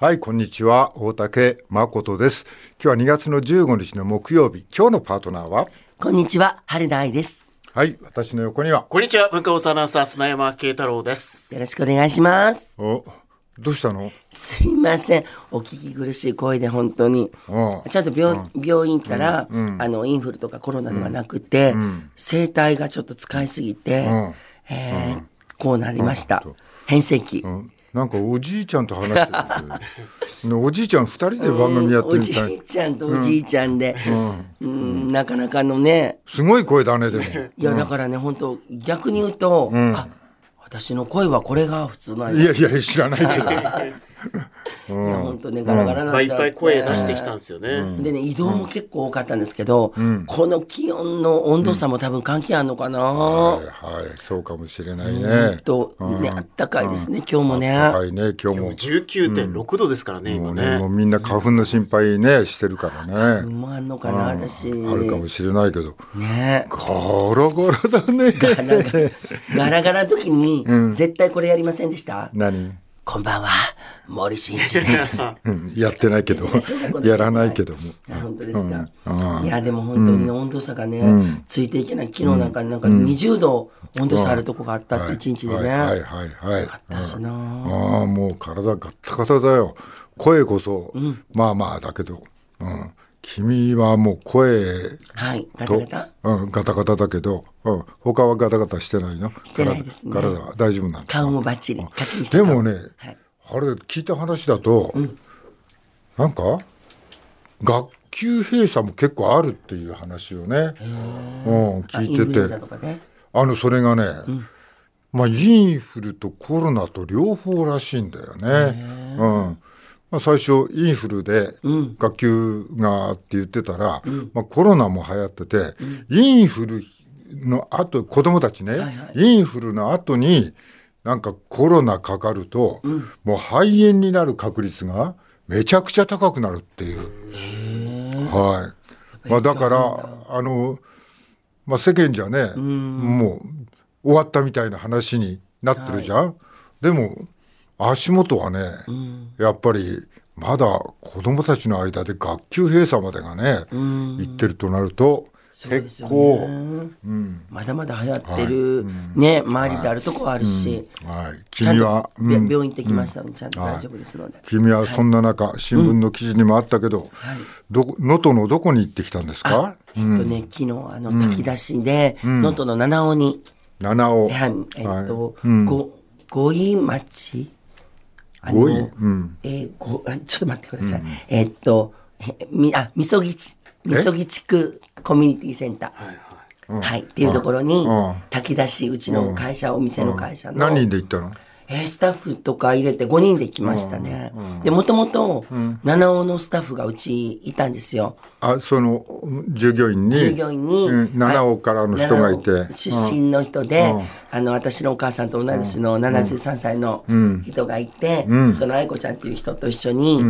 はい、こんにちは。大竹誠です。今日は2月の15日の木曜日。今日のパートナーは？こんにちは、春田愛です。はい、私の横には？こんにちは、文化放送アナウンサー、砂山慶太郎です。よろしくお願いします。お、どうしたの？すいません。お聞き苦しい声で本当にう。ちゃんと病,、病院行ったら、あの、インフルとかコロナではなくて、声帯がちょっと使いすぎて、んえーこうなりました。変声期。うんなんかおじいちゃんと話してる。ね おじいちゃん二人で番組やっておじるみたい。いちゃんとおじいちゃんで、うんなかなかのね、すごい声だね、でも。いやだからね、本当逆に言うと、あ、私の声はこれが普通なんや。いやいや、知らないけど。いや本当ねガラガラまあ、ないっちゃって。っぱい声出してきたんですよね。でね移動も結構多かったんですけど、この気温の温度差も多分関係あるのかな、はい、はい、そうかもしれないえね。っ。とねあったかいですね、今日もね。高いね、今日も。19.6度ですからね、今もうね、もうね。みんな花粉の心配ね、してるからね。うまんのかな私あるかもしれないけど。ね。ガラガラだね。ガラガラガラガラの時に、絶対これやりませんでした？何？こんばんは森進一です。うんやってないけど やらないけども。あ本当ですか、いやでも本当にね、温度差がね、ついていけない。昨日なんかなんか20度温度差あるとこがあったって一日でね、はいはいはいはい。私な。ああもう体ガッタガタだよ。声こそ、まあまあだけど、うん、君はもう声はいガタとガタ？うん、ガタガタだけど、うん、他はガタガタしてないの？してないですね。体体は大丈夫なんですか？顔もバッチリでもね、はいあれ聞いた話だと、なんか学級閉鎖も結構あるっていう話をね、うん、あ聞いてて。あのそれがね、まあインフルとコロナと両方らしいんだよね。うん。まあ、最初インフルで学級がって言ってたら、まあ、コロナも流行ってて、インフルの後子供たちね、インフルの後になんかコロナかかると、もう肺炎になる確率がめちゃくちゃ高くなるっていう。はい。まあだからあの、まあ、世間じゃね、もう終わったみたいな話になってるじゃん。でも足元はね、やっぱりまだ子供たちの間で学級閉鎖までがね、行ってるとなると結構、ね、まだまだ流行ってる、ね周りであるとこはあるし、はい、君は、病院行ってきましたので、ちゃんと大丈夫ですので、君はそんな中、新聞の記事にもあったけど、能登のどこに行ってきたんですか？えっとね昨日あの炊き出しで能登、の七尾に、七尾。はい。えっと、は五井町？あ五井？うん。えーごあちょっと待ってください、えっとへみあみそぎちみそぎ地区コミュニティセンター。はい、っていうところにうん。炊き出しうちの会社、お店の会社の、何人で行ったの？えースタッフとか入れて5人で来ましたね。で、もともと、七尾のスタッフがうちいたんですよ。あ、その従業員に？従業員に。うん。七尾からの人がいて。出身の人で、あの、私のお母さんと同い年の73歳の人がいて、その愛子ちゃんっていう人と一緒に、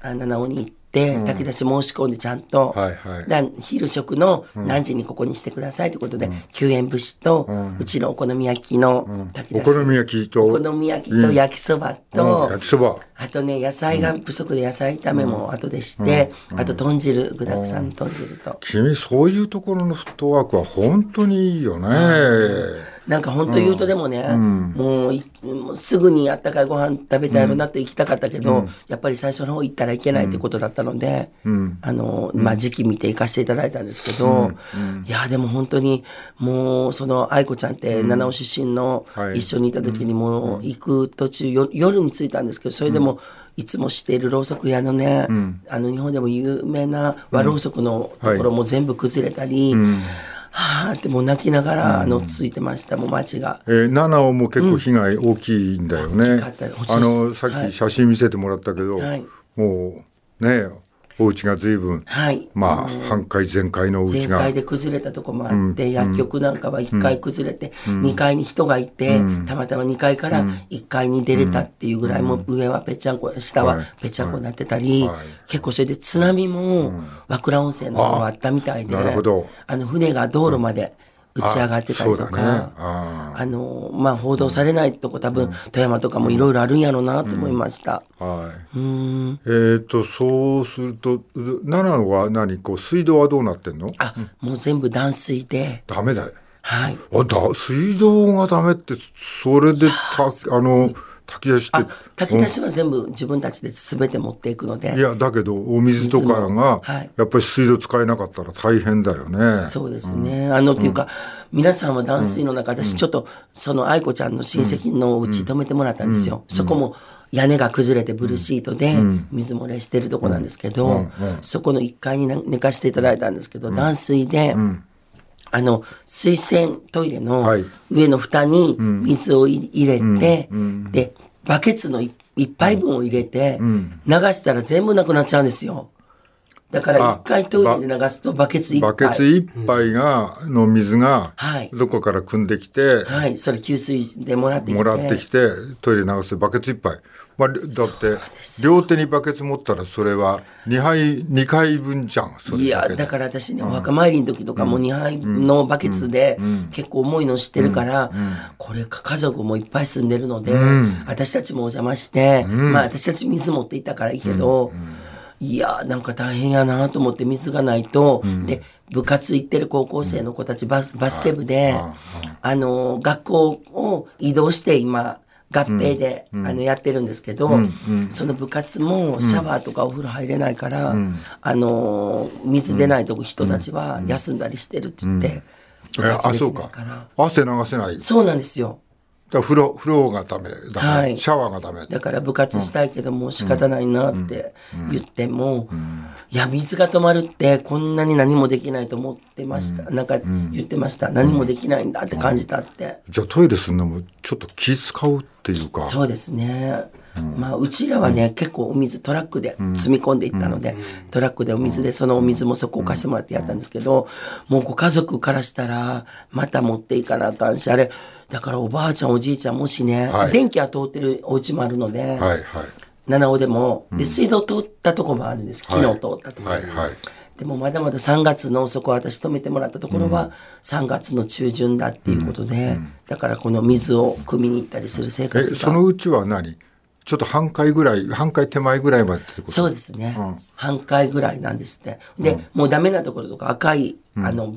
あ七尾に行って、炊き出し申し込んでちゃんと、はいはい。だ昼食の何時にここにしてくださいということで、救援物資と、うちのお好み焼きの炊き出し。お好み焼きと。お好み焼きと焼きそばと、うん。焼きそば。あとね、野菜が不足で野菜炒めも後でして、あと豚汁、具だくさんの豚汁と。君、そういうところのフットワークは本当にいいよね。なんか本当言うとでもね、もういもうすぐにあったかいご飯食べたいのなって行きたかったけど、やっぱり最初の方行ったらいけないってことだったので、あの、まあ時期見て行かせていただいたんですけど、いや、でも本当にもうその愛子ちゃんって七尾出身のはい。一緒にいた時にもう行く途中、よ夜に着いたんですけど、それでも、いつも知っているろうそく屋のね、あの日本でも有名な和ろうそくのところも全部崩れたり、はあってもう泣きながら、あのついてましたもう街が。えー、七尾も結構被害大きいんだよね。大きかったあのさっき写真見せてもらったけど、はいもうねお家が随分、はい。まあ半壊全壊のお家が。全開で崩れたとこもあって、薬局なんかは1階崩れて、2階に人がいて、たまたま2階から1階に出れたっていうぐらい、もう上はぺっちゃんこ、下はぺっちゃんこになってたり、はい。結構それで津波も和倉温泉の方があったみたいで、なるほど。あの船が道路まで、打ち上がってたりとあそうだねか、ああの、まあ、報道されないとこ多分、富山とかもいろいろあるんやろうなと思いました。はい。うん。えっ、とそうすると奈良は何こう水道はどうなってんの？あ、もう全部断水で、ダメだよ。はい。あだ水道がダメってそれでたあの炊き出しってあ、炊き出しは全部自分たちで全て持っていくので、いやだけどお水とかがはい。やっぱり水道使えなかったら大変だよね。そうですね。あの、っていうか、皆さんは断水の中、私ちょっと、その愛子ちゃんの親戚のお家泊めてもらったんですよ。そこも屋根が崩れてブルーシートで水漏れしてるとこなんですけど、そこの1階に寝かせていただいたんですけど、断水で、あの、水洗トイレのはい上の蓋に水をい入れて、で、バケツの一一杯分を入れて、流したら全部なくなっちゃうんですよ。だからあ一回トイレで流すとバケツ一杯。バケツ一杯が、の水がはいどこから汲んできて、はい、それ給水でもらってきて。もらってきてトイレ流すバケツ一杯。まあ、だって両手にバケツ持ったらそれは2杯2回分じゃんそれいや、だから私ね、お墓参りの時とかも2杯のバケツで結構重いの知ってるから、これ家族もいっぱい住んでるので、私たちもお邪魔して、まあ私たち水持っていったからいいけど、いや、なんか大変やなと思って水がないと、で、部活行ってる高校生の子たちバスバスケ部で、あの、学校を移動して今、合併で、あのやってるんですけど、その部活もシャワーとかお風呂入れないから、あの水出ないとこ人たちは休んだりしてるって言って、あそうか。汗流せない。そうなんですよら風呂風呂がダメダメ、はい。シャワーがダメだ。から部活したいけどもう仕方ないなって言っても、いや、水が止まるってこんなに何もできないと思ってました。なんか言ってました。何もできないんだって感じたって。じゃあトイレするのもちょっと気使うっていうか。そうですね。まあ、うちらはね、結構お水トラックで積み込んでいったので、トラックでお水で、そのお水もそこを貸してもらってやったんですけど、もうご家族からしたら、また持っていかなあかんし、あれ、だからおばあちゃんおじいちゃんもしね、はい。電気は通ってるお家もあるので、はいはい。七尾でも、で、水道通ったとこもあるんです。昨日通ったところ。はいはい。でもまだまだ3月のそこ私止めてもらったところは3月の中旬だっていうことで、だからこの水を汲みに行ったりする生え活が。そのうちは何？ちょっと半回ぐらい半回手前ぐらいまでってこと？そうですね、半回ぐらいなんですって。で、もうダメなところとか赤い、あの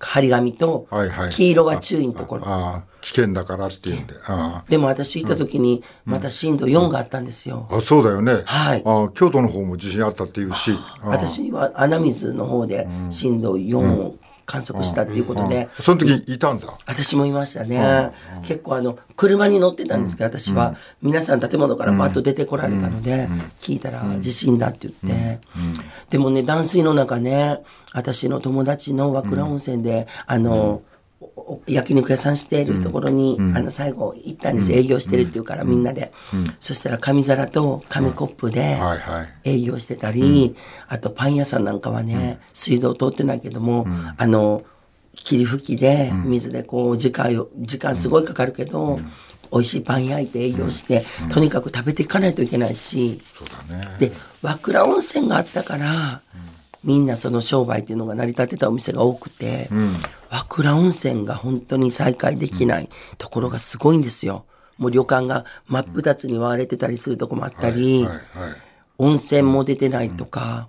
張り紙とはいはい。黄色が注意のところ、ああ危険だからっていうんで。あでも私行った時にまた震度4があったんですよ、ああそうだよね、はい。ああ京都の方も地震あったっていうし。ああ。私は穴水の方で震度4を観測したっていうことで、その時いたんだ。私もいましたね。結構あの、車に乗ってたんですけど、私は、皆さん建物からバッと出てこられたので、聞いたら地震だって言って。でもね、断水の中ね、私の友達の和倉温泉で、あの、おお焼肉屋さんしているところに、あの、最後行ったんです。営業してるっていうから、みんなで。そしたら紙皿と紙コップで、営業してたり、あとパン屋さんなんかはね、水道通ってないけども、あの霧吹きで水でこう時間を時間すごいかかるけど、美味しいパン焼いて営業して、とにかく食べていかないといけないし、そうだね。で和倉温泉があったから、みんなその商売っていうのが成り立ってたお店が多くて、和倉温泉が本当に再開できないところがすごいんですよ。もう旅館が真っ二つに割れてたりするとこもあったり、温泉も出てないとか、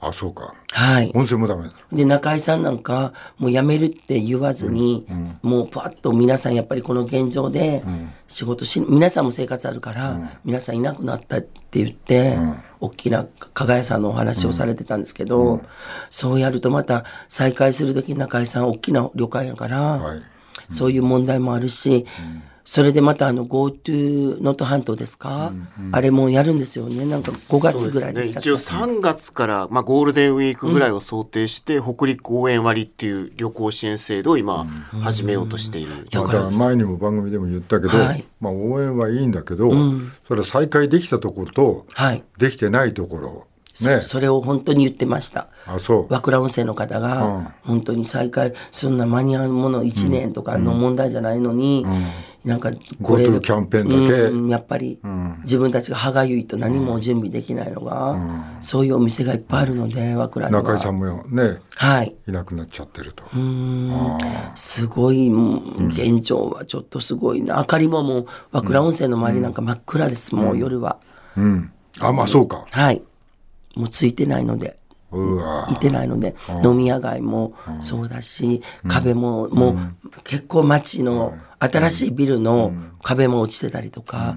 あそうか。はい。温泉もダメだで、中井さんなんか、もう辞めるって言わずに、もうパッと皆さんやっぱりこの現状で仕事し、皆さんも生活あるから、皆さんいなくなったって言って、大きな加賀屋さんのお話をされてたんですけど、そうやるとまた再開するとき中井さん大きな旅館やから、はい。そういう問題もあるし、それでまたあの GoTo 能登半島ですか、あれもやるんですよね。なんか5月ぐらいでしたね、一応3月から、まあ、ゴールデンウィークぐらいを想定して、北陸応援割っていう旅行支援制度を今始めようとしている。状まあだから況です。前にも番組でも言ったけど、はい。まあ応援はいいんだけど、それは再開できたところとはい。できてないところそね。それを本当に言ってました。あそう。和倉温泉の方が、本当に再開、そんな間に合うもの1年とかの問題じゃないのに、なんか GoTo キャンペーンだけ？うんやっぱり自分たちが歯がゆいと何も準備できないのが、そういうお店がいっぱいあるので和倉には。中井さんもねはい。いなくなっちゃってると。すごい現状はちょっとすごいな。明かりももう和倉温泉の周りなんか真っ暗です、もう夜は。うん。あまあそうか。はい。もうついてないので。いてないので飲み屋街もそうだし壁ももう結構街の新しいビルの壁も落ちてたりとか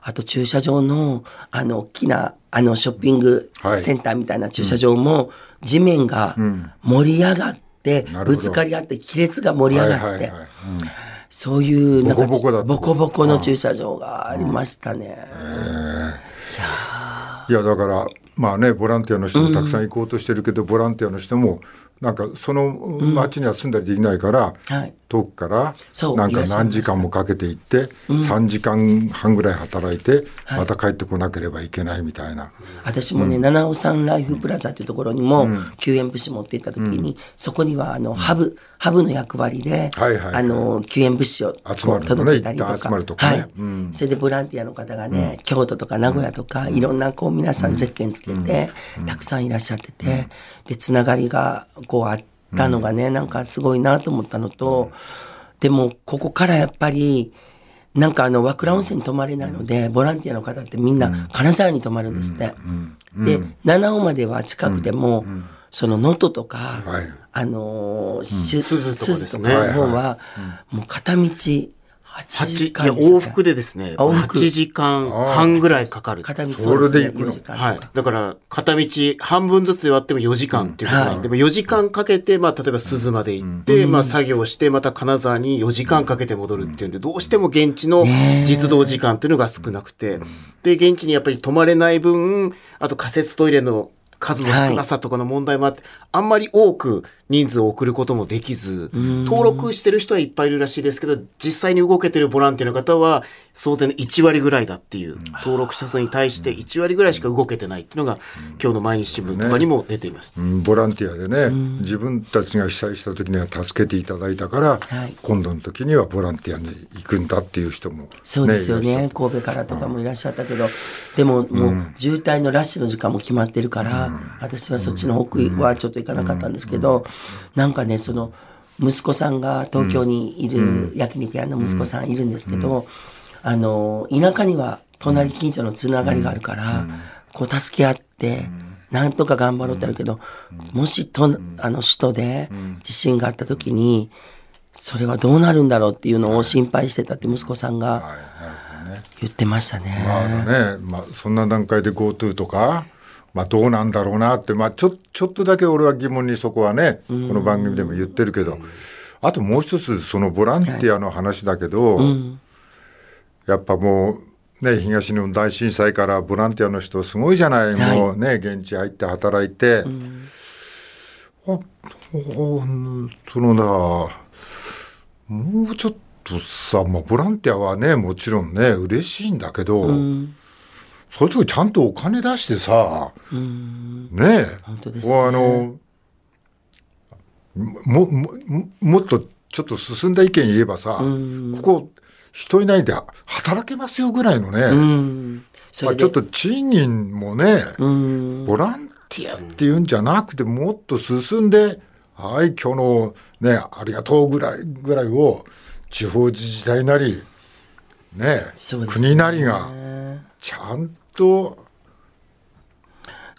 あと駐車場のあの大きなあのショッピングはい。センターみたいな駐車場も地面が盛り上がってぶつかり合って亀裂が盛り上がってそういうなんかボコボコだったボコボコの駐車場がありましたね。いやだからまあねボランティアの人もたくさん行こうとしてるけど、ボランティアの人もなんかその町には住んだりできないから、はい遠くからなんか何時間もかけて行って、3時間半ぐらい働いて、また帰ってこなければいけないみたいな。私もね、七尾山ライフプラザっていうところにも救援物資持って行った時に、そこにはあのハブハブの役割で、はいはいはい。あの救援物資を集まるのね届けたりとか。集まるとかね。はい。それでボランティアの方がね、京都とか名古屋とか、いろんなこう皆さんゼッケンつけて、たくさんいらっしゃってて、でつながりがこうあったのがね、なんかすごいなと思ったのと、でもここからやっぱりなんかあの和倉温泉に泊まれないので、ボランティアの方ってみんな金沢に泊まるんですって。で、七尾までは近くても、その能登とか、はい。あのーし鈴とかですね。鈴とかの方は、もう片道8時八いや間往復でですね、あ往復。8時間半ぐらいかかる。片道それで行くの？4時間。とか。はい。だから、片道半分ずつで割っても4時間っていうことなんで、でも4時間かけて、まあ、例えば鈴まで行って、まあ、作業して、また金沢に4時間かけて戻るっていうんで、どうしても現地の実動時間っていうのが少なくて、で、現地にやっぱり泊まれない分、あと仮設トイレの数の少なさとかの問題もあって、あんまり多く人数を送ることもできず、登録してる人はいっぱいいるらしいですけど、実際に動けてるボランティアの方は、想定の1割ぐらいだっていう、登録者数に対して1割ぐらいしか動けてないっていうのが、今日の毎日新聞とかにも出ています。うん。ボランティアでね、自分たちが被災した時には助けていただいたから、はい。今度の時にはボランティアに行くんだっていう人も、そうですよね。神戸からとかもいらっしゃったけど、でももう渋滞のラッシュの時間も決まってるから、私はそっちの北はちょっと行かなかったんですけど、なんかねその息子さんが東京にいる焼肉屋の息子さんいるんですけど、あの田舎には隣近所のつながりがあるから、こう助け合って。なんとか頑張ろうってあるけど、もしとあの首都で地震があった時に、それはどうなるんだろうっていうのを心配してたって息子さんがはい。なるほどね。言ってましたね。まあね、まあ、そんな段階で GoTo とか、まあ、どうなんだろうなって、まあ、ちょちょっとだけ俺は疑問にそこはね、この番組でも言ってるけど、あともう一つ、そのボランティアの話だけど、やっぱもう、ね、東日本大震災からボランティアの人すごいじゃない、はい。もうね、現地入って働いて、あほそのな、もうちょっとさ、まあ、ボランティアはね、もちろんね、嬉しいんだけど、そういう時ちゃんとお金出してさ、ね本当ですね。あの、も、も、ももっとちょっと進んだ意見言えばさ、ここ人いないで働けますよぐらいのね、まあちょっと賃金もね、うん。ボランティアっていうんじゃなくて、もっと進んで、はい、今日のね、ありがとうぐらい、ぐらいを、地方自治体なり、ね、ね。国なりが、ちゃんと、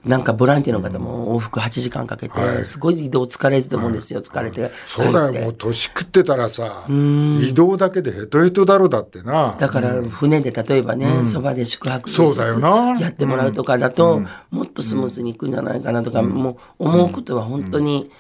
なんかボランティアの方も往復8時間かけて、すごい移動疲れると思うんですよ。疲れて。そうだよ、もう年食ってたらさ、移動だけでヘトヘトだろだってな。だから船で例えばね、そばで宿泊そうだよな。やってもらうとかだと、もっとスムーズにいくんじゃないかなとか、もう思うことは本当に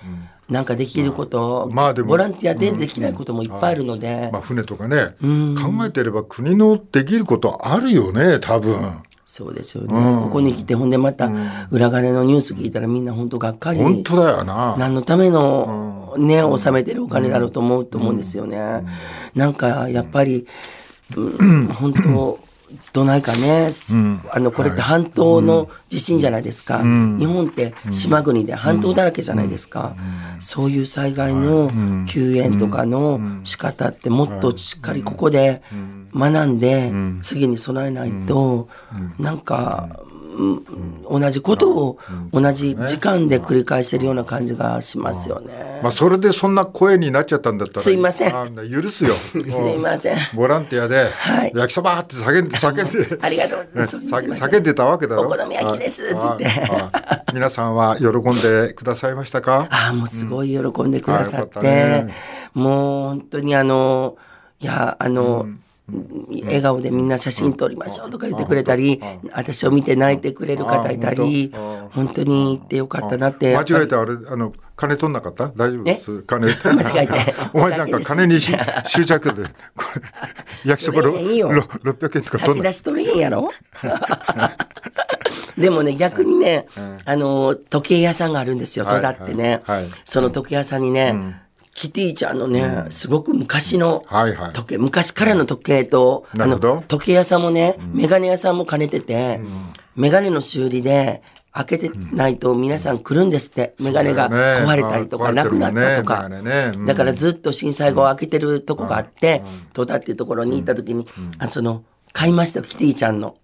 なんかできること、まあでもボランティアでできないこともいっぱいあるので、まあ船とかね、考えてれば国のできることあるよね、多分。そうですよね、ここに来てほんでまた裏金のニュース聞いたらみんな本当がっかり。本当だよな。何のためのね、納めてるお金だろうと思うと思うんですよね。なんかやっぱり、うん。本当どないかね、あの、これって半島の地震じゃないですか。日本って島国で半島だらけじゃないですか。そういう災害の救援とかの仕方ってもっとしっかりここで学んで、次に備えないと、なんか、同じことを同じ時間で繰り返してるような感じがしますよね。まあ、それでそんな声になっちゃったんだったら。すいません。許すよ。すいません。ボランティアで、焼きそばって叫んで、叫んで。ありがとうございます。叫んでたわけだろ。お好み焼きです。って言って。皆さんは喜んでくださいましたか？ああ、もうすごい喜んでくださって、もう本当にあの、いや、あの、笑顔でみんな写真撮りましょうとか言ってくれたり、私を見て泣いてくれる方いたり、本当に行ってよかったなって。間違えてあれ、あの、金取んなかった？大丈夫です？金。間違えて。お前なんか金に 執着で、これ、焼きそば600円とか取んな出し取れへんやろ？でもね、逆にね、あの、時計屋さんがあるんですよ、戸田ってね。その時計屋さんにね、キティちゃんのね、すごく昔の時計、昔からの時計と、あの、時計屋さんもね、メガネ屋さんも兼ねてて、メガネの修理で、開けてないと皆さん来るんですって。メガネが壊れたりとか、なくなったとか。だからずっと震災後開けてるとこがあって、戸田っていうところに行った時に、あその、買いましたキティちゃんの。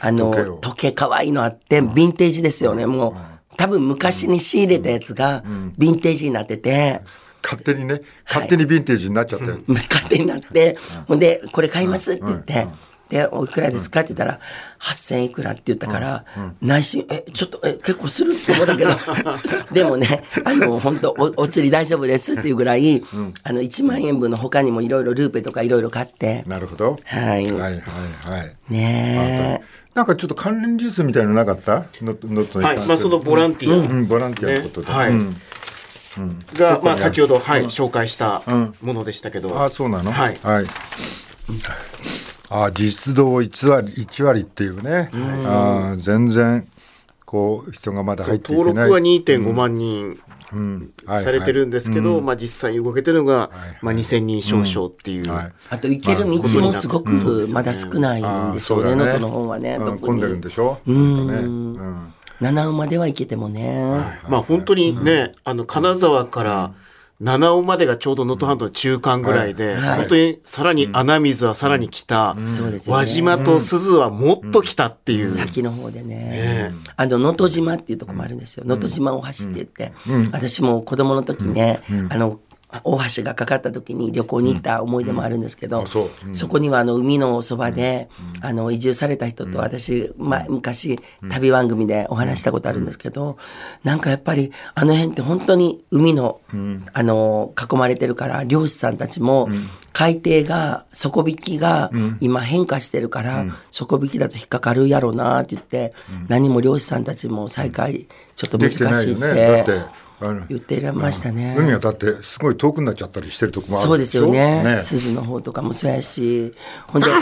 あの、時計可愛いのあって、ヴィンテージですよね、もう。多分昔に仕入れたやつが、ヴィンテージになってて、勝手にね、勝手にヴィンテージになっちゃったよ。勝手になって、ほんで、これ買います？って言って、で、おいくらですか？って言ったら、8000いくらって言ったから、内心、え、ちょっと、え、結構する？って思ったけど、でもね、あの、本当お、お釣り大丈夫です？っていうぐらい、あの、1万円分の他にもいろいろルーペとかいろいろ買って。なるほど。はい。はいはいはい。ねなんかちょっと関連ニュースみたいのなかった？ののはい、まあそのボランティア、うん、ボランティアのことで。はい。が、まあ、先ほど、はい、紹介したものでしたけど。あそうなの？はい。はい。あ実動1割 ,1 割っていうね、あ全然こう人がまだ入っていけない。登録は2.5万人、されてるんですけど、まあ、実際動けてるのが、まあ、2000人少々っていう、あと行ける道もすごくまだ少ないんでしょうね能登、の方はね、混んでるんでしょ？う、ん七尾までは行けてもね、まあ本当にね、あの金沢から、七尾までがちょうど能登半島の中間ぐらいで、はい、本当にさらに穴水はさらに北、うん。輪島と鈴はもっと北っていう。先の方でね。あの、能登島っていうとこもあるんですよ。能登島大橋って言って。私も子供の時ね、あの、大橋がかかった時に旅行に行った思い出もあるんですけど、うんそう。ん、そこにはあの海のそばで、うん、あの移住された人と私、まあ、昔旅番組でお話したことあるんですけど、なんかやっぱりあの辺って本当に海の、あの囲まれてるから漁師さんたちも海底が底引きが今変化してるから、底引きだと引っかかるやろうなって言って、何も漁師さんたちも再開ちょっと難しいって。言ってらましたね。海がだってすごい遠くなっちゃったりしてるとこもあるそうですよね。ね。鈴の方とかもそうやし、ほんで、は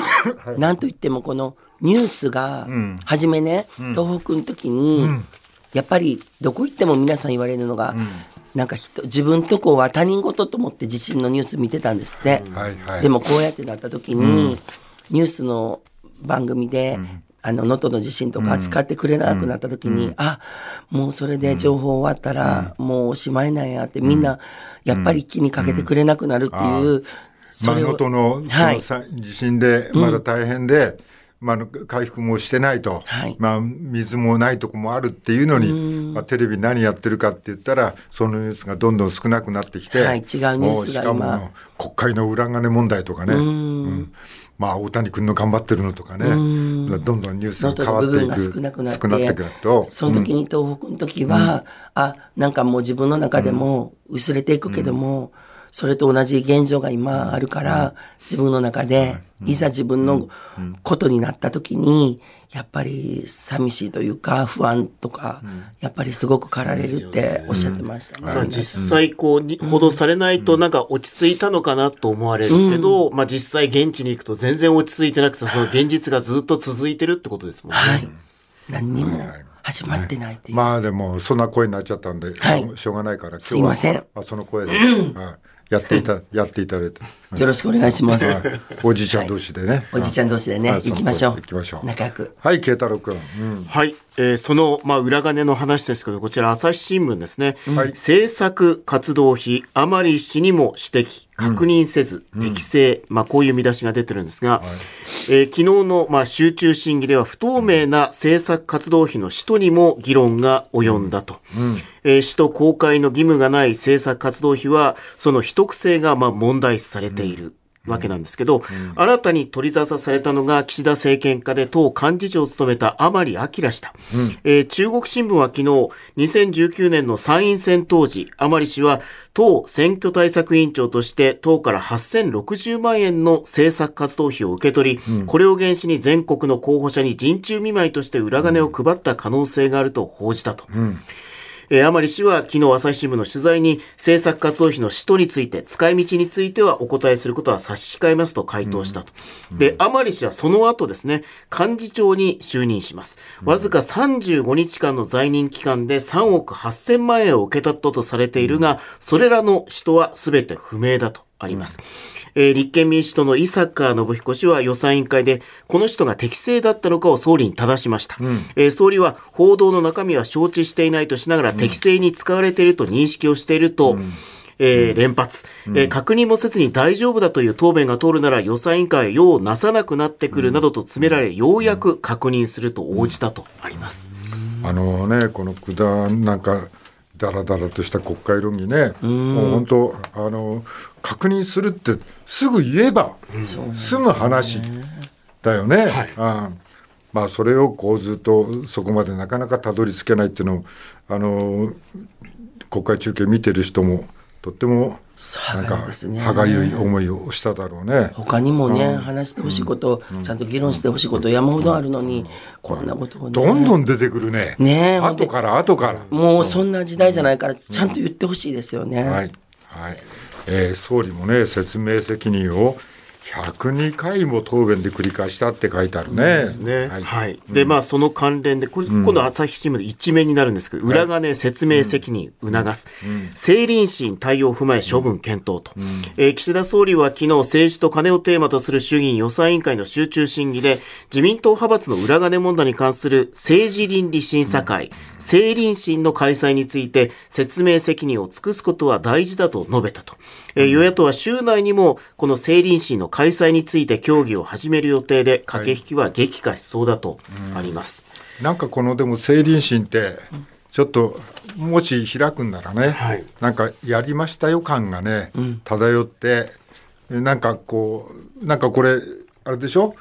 い、なんといってもこのニュースが、初めね、うん、東北の時に、うん、やっぱりどこ行っても皆さん言われるのが、うん、なんか人自分とこは他人事と思って地震のニュース見てたんですって。はいはい、でもこうやってなった時に、ニュースの番組で、あの、能登の地震とか扱ってくれなくなった時に、うん、あ、もうそれで情報終わったら、もうおしまいなんやって、みんな、やっぱり気にかけてくれなくなるっていう、それを。能登の、はい、地震で、まだ大変で、まあ、回復もしてないと、はい、まあ、水もないとこもあるっていうのに、まあ、テレビ何やってるかって言ったらそのニュースがどんどん少なくなってきて、はい、違うニュースが今。国会の裏金問題とかね、うん、まあ、大谷君の頑張ってるのとかね、どんどんニュースが変わっていく少なくなってくるとその時に東北の時は、うん、あなんかもう自分の中でも薄れていくけども、うんそれと同じ現状が今あるから、自分の中で、い。ざ自分のことになった時に、やっぱり寂しいというか、不安とか、やっぱりすごく駆られるっておっしゃってましたね。実際、こう、報道されないと、なんか落ち着いたのかなと思われるけど、まあ実際現地に行くと全然落ち着いてなくて、その現実がずっと続いてるってことですもんね。はい。何にも。始まってないっていう。まあでもそんな声になっちゃったんで、はい。しょうがないから今すいません。あその声で、はいやっていた やっていただいて、よろしくお願いします。はい。おじいちゃん同士でね、おじいちゃん同士でね、はい。行きましょう。行きましょう。仲良く。はい慶太郎君、うん。はい、えーその、まあ、裏金の話ですけど、こちら朝日新聞ですね。はい。政策活動費、甘利氏にも指摘、確認せず、適正、まあ、こういう見出しが出てるんですが、えー昨日の、まあ、集中審議では不透明な政策活動費の使途にも議論が及んだと。えー使途公開の義務がない政策活動費は、その秘匿性が、まあ、問題視されている。わけなんですけど、新たに取り沙汰されたのが岸田政権下で党幹事長を務めた甘利明氏だ、えー中国新聞は昨日、2019年の参院選当時、甘利氏は党選挙対策委員長として党から8060万円の政策活動費を受け取り、これを原資に全国の候補者に陣中見舞いとして裏金を配った可能性があると報じたと。えー甘利氏は昨日朝日新聞の取材に政策活動費の使途について使い道についてはお答えすることは差し控えますと回答したと。で、甘利氏はその後ですね、幹事長に就任します。わずか35日間の在任期間で3億8000万円を受け取ったとされているが、それらの使途は全て不明だと。あります。えー立憲民主党の伊坂信彦氏は予算委員会で、この人が適正だったのかを総理に正しました。えー総理は報道の中身は承知していないとしながら、適正に使われていると認識をしていると、えー連発、えー確認もせずに大丈夫だという答弁が通るなら予算委員会は用をなさなくなってくるなどと詰められ、ようやく確認すると応じたとあります。あのねこのくだなんかだらだらとした国会論議ね。もう本当あの確認するってすぐ言えば済む話だよね。うん。まあそれをこうずっとそこまでなかなかたどり着けないっていうのをあの国会中継見てる人もとってもなんか歯がゆい思いをしただろうね。他にもね、話してほしいこと、ちゃんと議論してほしいこと山ほどあるのに、こんなことをね。どんどん出てくるね。ねえ後から後から。もうそんな時代じゃないから、ちゃんと言ってほしいですよね。はい、はいえー総理もね説明責任を102回も答弁で繰り返したって書いてあるね。ですね。ははいい。で、まあ、その関連で、これ今度朝日新聞で一面になるんですけど、裏金説明責任促す。政倫審対応を踏まえ処分検討と。えー岸田総理は昨日政治と金をテーマとする衆議院予算委員会の集中審議で、自民党派閥の裏金問題に関する政治倫理審査会、政倫審の開催について説明責任を尽くすことは大事だと述べたと。えー与野党は週内にもこの政倫審の開催について協議を始める予定で駆け引きは激化しそうだとあります。なんかこのでも政倫審ってちょっともし開くんならね、はい。なんかやりましたよ感がね、漂ってえなんかこうなんかこれあれでしょ？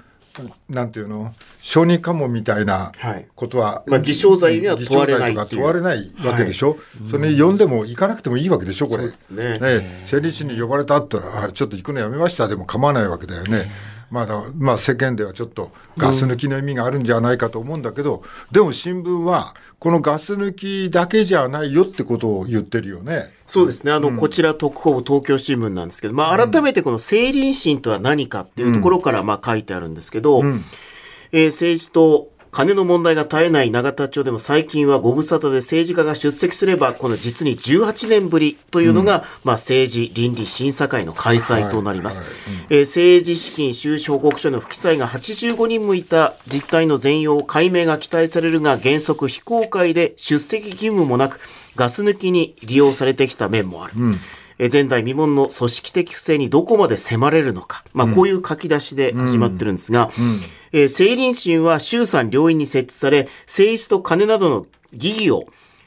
なんていうの？小児科もみたいなはい。ことは、まあ偽証罪には問われない問われないわけでしょ、それに呼んでも行かなくてもいいわけでしょ？これそうですね政理審に呼ばれたったらあちょっと行くのやめましたでも構わない。わけだよね、まあだまあ世間ではちょっとガス抜きの意味があるんじゃないかと思うんだけど、でも新聞はこのガス抜きだけじゃないよってことを言ってるよね。そうですね。あの、こちら特報部東京新聞なんですけど、まあ、改めてこの政倫審とは何かっていうところから、まあ、書いてあるんですけど、えー政治と金の問題が絶えない永田町でも最近はご無沙汰で政治家が出席すれば、この実に18年ぶりというのが、まあ、政治倫理審査会の開催となります。えー政治資金収支報告書の不記載が85人もいた実態の全容解明が期待されるが、原則非公開で出席義務もなく、ガス抜きに利用されてきた面もある。えー前代未聞の組織的不正にどこまで迫れるのか、まあ、こういう書き出しで始まってるんですが、えー政倫審は衆参両院に設置され、政治と金などの疑義を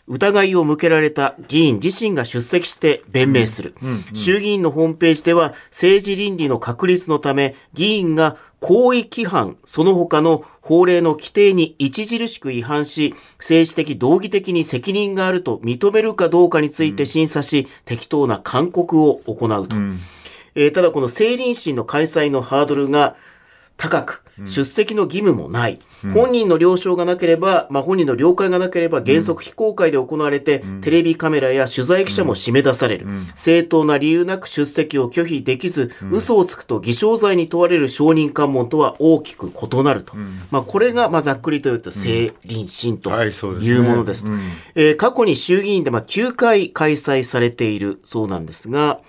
疑いを向けられた議員自身が出席して弁明する。衆議院のホームページでは政治倫理の確立のため議員が行為規範その他の法令の規定に著しく違反し政治的道義的に責任があると認めるかどうかについて審査し、適当な勧告を行うと。えーただこの政倫審の開催のハードルが高く、出席の義務もない。本人の了承がなければ、まあ、本人の了解がなければ原則非公開で行われて、テレビカメラや取材記者も締め出される。正当な理由なく出席を拒否できず、嘘をつくと偽証罪に問われる証人喚問とは大きく異なると。まあ、これが、まあ、ざっくりと言うと、政倫審とはいそうですね。いうものです。えー過去に衆議院でまあ9回開催されているそうなんですが、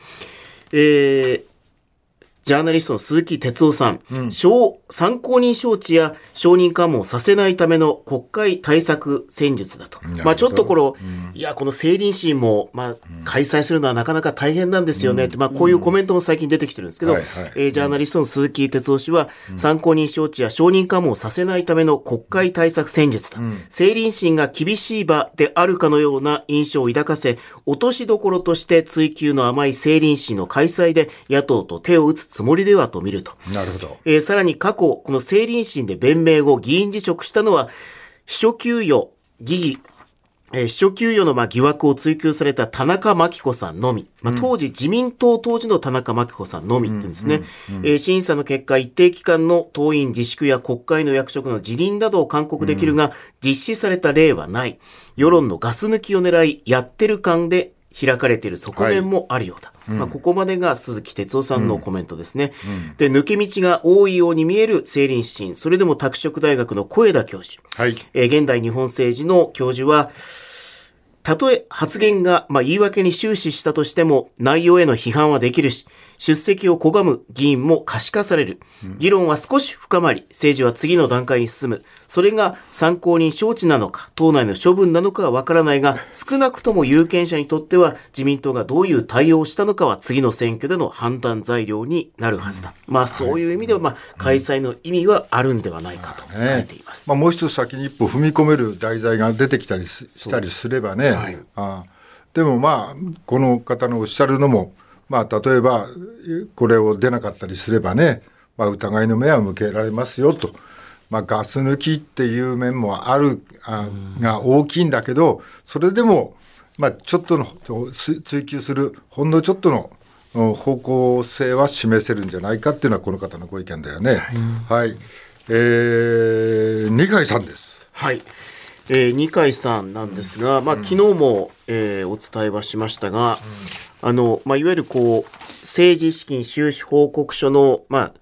えージャーナリストの鈴木哲夫さん、小参考人招致や承認喚問をさせないための国会対策戦術だと。まあちょっとこの、いや、この政倫審も、まあ開催するのはなかなか大変なんですよね。って、まあこういうコメントも最近出てきてるんですけど、はいはい。えージャーナリストの鈴木哲夫氏は、参考人招致や承認喚問をさせないための国会対策戦術だ。政倫審が厳しい場であるかのような印象を抱かせ、落としどころとして追及の甘い政倫審の開催で野党と手を打つつもりではと見ると。なるほど。えーさらに過去、この政倫審で弁明後、議員辞職したのは、秘書給与、議議、えー秘書給与のまあ疑惑を追及された田中真紀子さんのみ、まあ、当時、自民党当時の田中真紀子さんのみって言うんですね、えー審査の結果、一定期間の党員自粛や国会の役職の辞任などを勧告できるが、実施された例はない。世論のガス抜きを狙い、やってる感で開かれている側面もあるようだ。まあ、ここまでが鈴木哲夫さんのコメントですね。で、抜け道が多いように見える政倫審、それでも拓殖大学の小枝教授。はい。えー現代日本政治の教授は、たとえ発言が、まあ、言い訳に終始したとしても、内容への批判はできるし、出席を拒む議員も可視化される。議論は少し深まり、政治は次の段階に進む。それが参考人招致なのか、党内の処分なのかはわからないが、少なくとも有権者にとっては、自民党がどういう対応をしたのかは次の選挙での判断材料になるはずだ。まあ、そういう意味では、まあ、開催の意味はあるんではないかと書いています。まあ、もう一つ先に一歩踏み込める題材が出てきたりす。したりすればね、はい。あ。でもまあこの方のおっしゃるのも、まあ、例えばこれを出なかったりすればね、まあ、疑いの目は向けられますよと、まあ、ガス抜きっていう面もあるあが大きいんだけどそれでも、まあ、ちょっとのつ追求するほんのちょっとのうん方向性は示せるんじゃないかっていうのはこの方のご意見だよね。はい、えー、二階さんです。はい。えー二階さんなんですが、まあ、昨日も、えーお伝えはしましたが、あの、まあ、いわゆるこう、政治資金収支報告書の、まあ、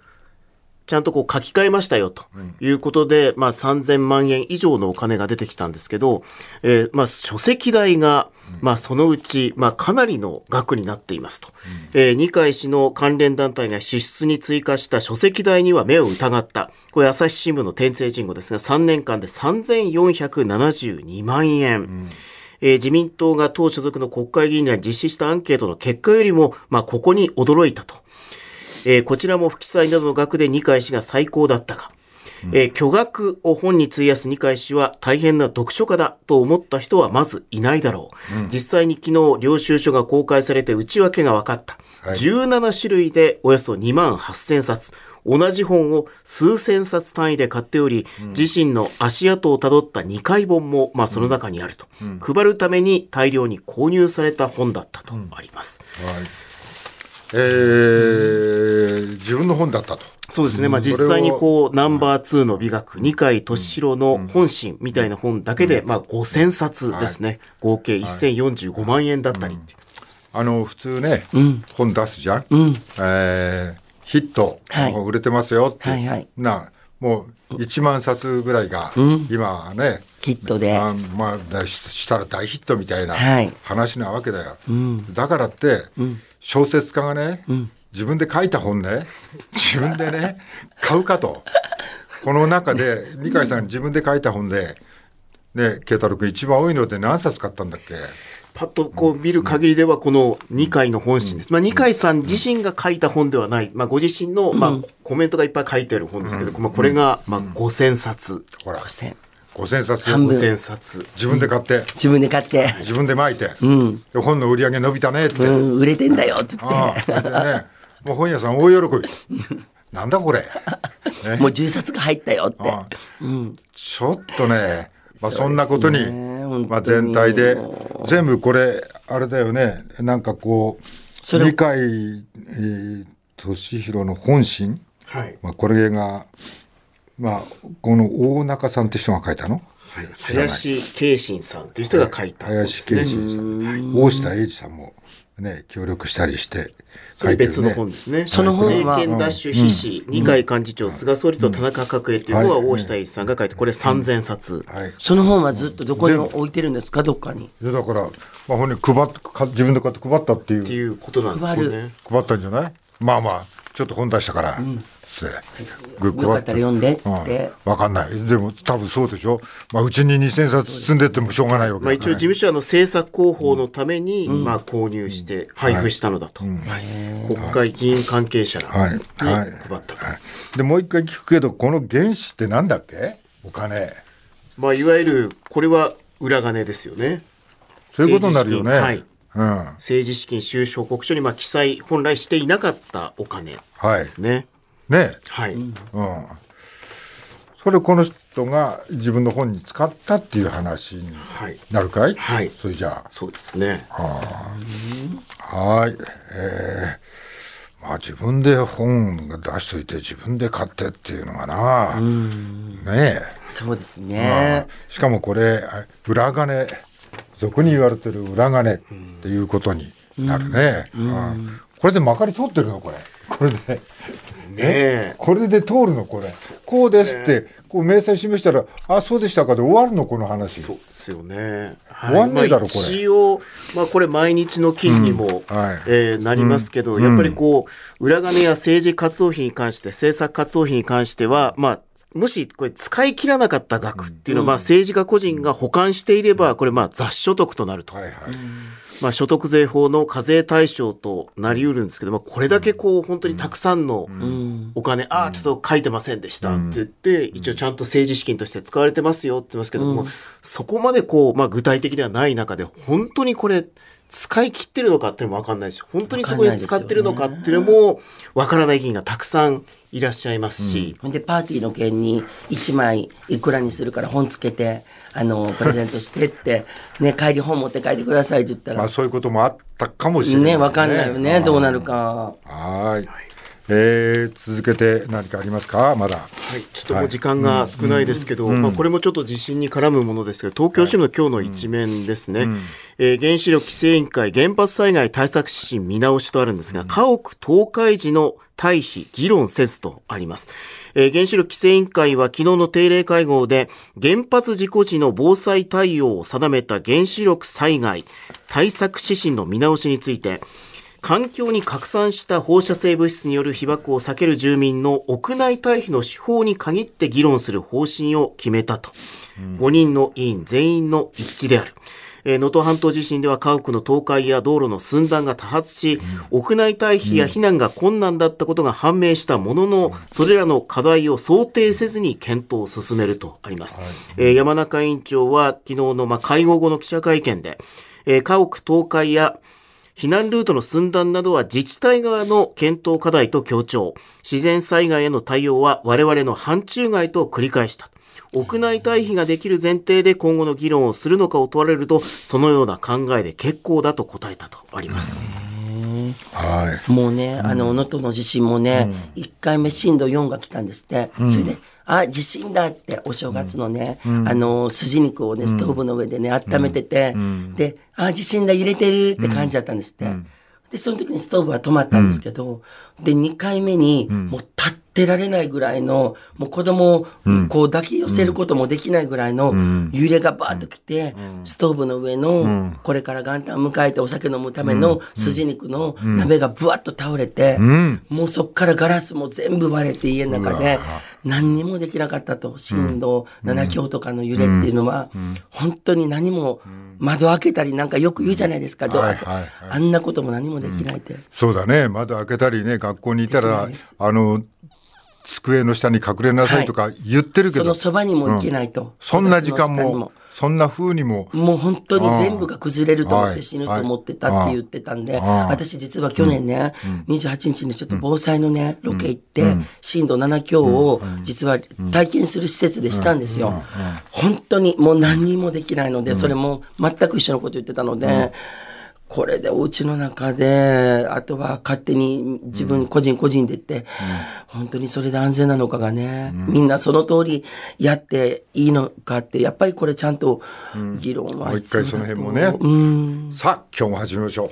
ちゃんとこう書き換えましたよということで、まあ3000万円以上のお金が出てきたんですけど、えーまあ書籍代が、まあそのうち、まあかなりの額になっていますと。えー二階氏の関連団体が支出に追加した書籍代には目を疑った。これ朝日新聞の転生人語ですが、3年間で3472万円。えー自民党が党所属の国会議員が実施したアンケートの結果よりも、まあここに驚いたと。えーこちらも不記載などの額で二階氏が最高だったが、えー巨額を本に費やす二階氏は大変な読書家だと思った人はまずいないだろう。実際に昨日、領収書が公開されて内訳が分かった。はい。17種類でおよそ2万8000冊。同じ本を数千冊単位で買っており、自身の足跡をたどった2回本も、まあ、その中にあると、配るために大量に購入された本だったとあります。はいえー自分の本だったと。そうですね。まあ実際にこう、ナンバー2の美学、二階俊博の本心みたいな本だけで、まあ5000冊ですね。合計1045万円だったりって。いう。あの普通ね、本出すじゃん、えーヒット、はい。売れてますよって、はいはい。なもう1万冊ぐらいが、今はねヒットで。あまあだししたら大ヒットみたいなはい。話なわけだよ、だからって、小説家がね、自分で書いた本ね自分でね買うかと。この中で二階さん自分で書いた本でね慶太郎君一番多いので何冊買ったんだっけ？パッとこう見る限りでは、この二階の本心です。まあ二階さん自身が書いた本ではない、まあご自身の、まあコメントがいっぱい書いてある本ですけど、まあこれが、まあ5000冊。ほら5000 5000冊半分。5000冊。自分で買って、自分で買って、自分で巻いて、で本の売り上げ伸びたねって、うん、売れてんだよって言ああそれでねもう本屋さん大喜び。なんだこれ、って、ね。もう10冊が入ったよって。ああ。ちょっとね、まあ、そんなことに、本まあ、全体で全部これあれだよね。なんかこうそれ二階、えー、俊弘の本心、はい。まあ、これがまあこの大中さんって人が書いたの？はい、林慶信さんという人が書いたね。林慶信さん。大下英二さんもね協力したりしてそれ別の本ですね。その本は政権ダッシュ必至、二階幹事長、菅総理と田中角栄という本は大下英二さんが書いて、これ3000冊。はい。その本はずっとどこに置いてるんですか？どっかに。いやだから、まあ、本人配っか自分で買って配ったっていう。っていうことなんですね。配ったんじゃない？まあまあちょっと本出したから、つって。ぐよかったら読んでっつうん。って。わかんない。でも多分そうでしょ。まあうちに2000冊積んでってもしょうがないわけまあ、一応事務所はあの政策広報のために、まあ、購入して配布したのだと、はい。国会議員関係者らにはい。配はい。ったと、でもう一回聞くけどこの原資ってなんだっけお金。まあ、いわゆるこれは裏金ですよね。そういうことになるよね、政治資金。はい。うん。政治資金収支報告書にまあ記載本来していなかったお金ですねね。はい、うん。それこの人が自分の本に使ったっていう話にはい。なるかい？はい。それじゃあ。そうですね。はい、えー、まあ自分で本が出しといて自分で買ってっていうのがな、ねそうですえ、ね。しかもこれあ裏金。俗に言われてる裏金っていうことになるね、うん。これでまかり通ってるの？これ。これでね。えこれで通るのこれ。こうですってこう明細示したらあそうでしたかで終わるのこの話。そうですよね。は終わんねえだろまあこれ。一応、まあ、これ毎日の記事にも、うん。はい。えーなりますけど、やっぱりこう裏金や政治活動費に関して政策活動費に関しては、まあ、もしこれ使い切らなかった額っていうのは、まあ、政治家個人が保管していればこれまあ雑所得となると。はいはい、まあ、所得税法の課税対象となりうるんですけど、まあ、これだけこう本当にたくさんのお金、ああ、ちょっと書いてませんでしたって言って、一応ちゃんと政治資金として使われてますよって言いますけども、そこまでこう、まあ、具体的ではない中で、本当にこれ、使い切ってるのかっていうのも分かんないし、本当にそこに使ってるのかっていうのも分からない議員がたくさんいらっしゃいますし、ほんでパーティーの件に1枚いくらにするから本つけてあのプレゼントしてって、ね、帰り本持って帰ってくださいって言ったらまあそういうこともあったかもしれない、ね分かんないよねどうなるか。はい。えー、続けて何かありますか？まだ。はい、ちょっともう時間が少ないですけど、まあ、これもちょっと地震に絡むものですけど、東京新聞の今日の一面ですね、えー原子力規制委員会原発災害対策指針見直しとあるんですが、家屋倒壊時の退避議論せずとあります。えー原子力規制委員会は昨日の定例会合で、原発事故時の防災対応を定めた原子力災害対策指針の見直しについて、環境に拡散した放射性物質による被爆を避ける住民の屋内退避の手法に限って議論する方針を決めたと。5人の委員全員の一致である。えー能登半島地震では家屋の倒壊や道路の寸断が多発し、屋内退避や避難が困難だったことが判明したものの、それらの課題を想定せずに検討を進めるとあります。えー山中委員長は昨日のまあ会合後の記者会見で、えー家屋倒壊や避難ルートの寸断などは自治体側の検討課題と強調。自然災害への対応は我々の範疇外と繰り返した。屋内退避ができる前提で今後の議論をするのかを問われると、そのような考えで結構だと答えたとあります。はい。もうね、あの、能登の地震もね、1回目震度4が来たんですって。それで、あ、地震だって、お正月のね、あの、筋肉をね、ストーブの上でね、温めてて、で、あ、地震だ、揺れてるって感じだったんですって。で、その時にストーブは止まったんですけど、で、2回目に、もう立ってられないぐらいの、もう子供をこう抱き寄せることもできないぐらいの揺れがバーッと来て、ストーブの上の、これから元旦迎えてお酒飲むための筋肉の鍋がブワッと倒れて、もうそっからガラスも全部割れて家の中で、何にもできなかったと。震度7強とかの揺れっていうのは、本当に何も窓開けたりなんかよく言うじゃないですか、ドアはいあんなことも何もできないって。そうだね。窓開けたりね、学校にいたらあの、机の下に隠れなさいとか言ってるけど、そのそばにも行けないと。そんな時間も、そんな風にも、もう本当に全部が崩れると思っはい。て死ぬと思ってたって言ってたんで、私実は去年ね、28日にちょっと防災のね、ロケ行って、震度7強を実は体験する施設でしたんですよ。本当にもう何にもできないので、それも全く一緒のこと言ってたので、これでお家の中で、あとは勝手に自分個人個人でって、本当にそれで安全なのかがね、みんなその通りやっていいのかって、やっぱりこれちゃんと議論はもう一回その辺もね。うん。さあ今日も始めましょう